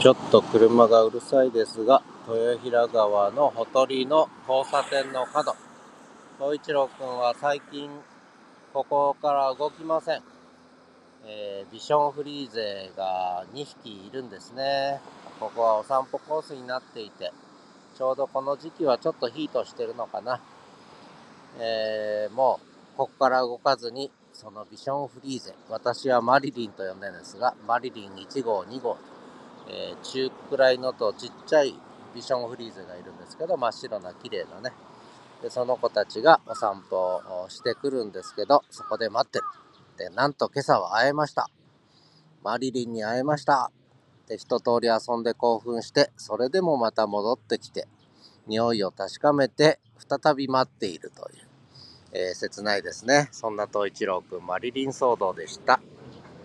ちょっと車がうるさいですが、豊平川のほとりの交差点の角。東一郎くんは最近、ここから動きません。えー、ビションフリーゼが2匹いるんですね。ここはお散歩コースになっていて、ちょうどこの時期はちょっとヒートしてるのかな。えー、もう、ここから動かずに、そのビションフリーゼ、私はマリリンと呼んでるんですが、マリリン1号、2号とえー、中くらいのとちっちゃいビションフリーゼがいるんですけど、真っ白な綺麗なね。で、その子たちがお散歩をしてくるんですけど、そこで待ってる。で、なんと今朝は会えました。マリリンに会えました。で、一通り遊んで興奮して、それでもまた戻ってきて、匂いを確かめて、再び待っているという、えー、切ないですね。そんな東一郎くん、マリリン騒動でした。